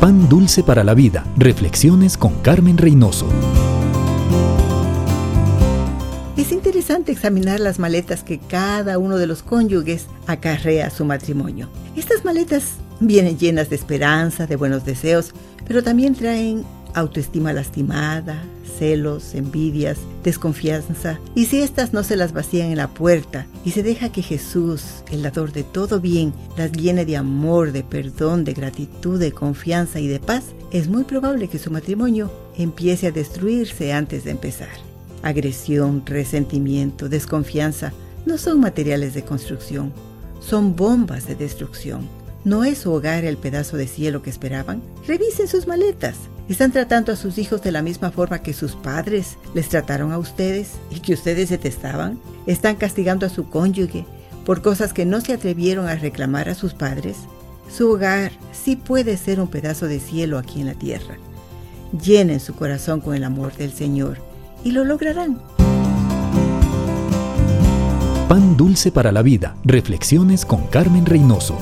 Pan Dulce para la Vida. Reflexiones con Carmen Reynoso. Es interesante examinar las maletas que cada uno de los cónyuges acarrea a su matrimonio. Estas maletas vienen llenas de esperanza, de buenos deseos, pero también traen autoestima lastimada, celos, envidias, desconfianza, y si éstas no se las vacían en la puerta y se deja que Jesús, el dador de todo bien, las llene de amor, de perdón, de gratitud, de confianza y de paz, es muy probable que su matrimonio empiece a destruirse antes de empezar. Agresión, resentimiento, desconfianza no son materiales de construcción, son bombas de destrucción. ¿No es su hogar el pedazo de cielo que esperaban? Revisen sus maletas. ¿Están tratando a sus hijos de la misma forma que sus padres les trataron a ustedes y que ustedes detestaban? ¿Están castigando a su cónyuge por cosas que no se atrevieron a reclamar a sus padres? Su hogar sí puede ser un pedazo de cielo aquí en la tierra. Llenen su corazón con el amor del Señor y lo lograrán. Pan dulce para la vida. Reflexiones con Carmen Reynoso.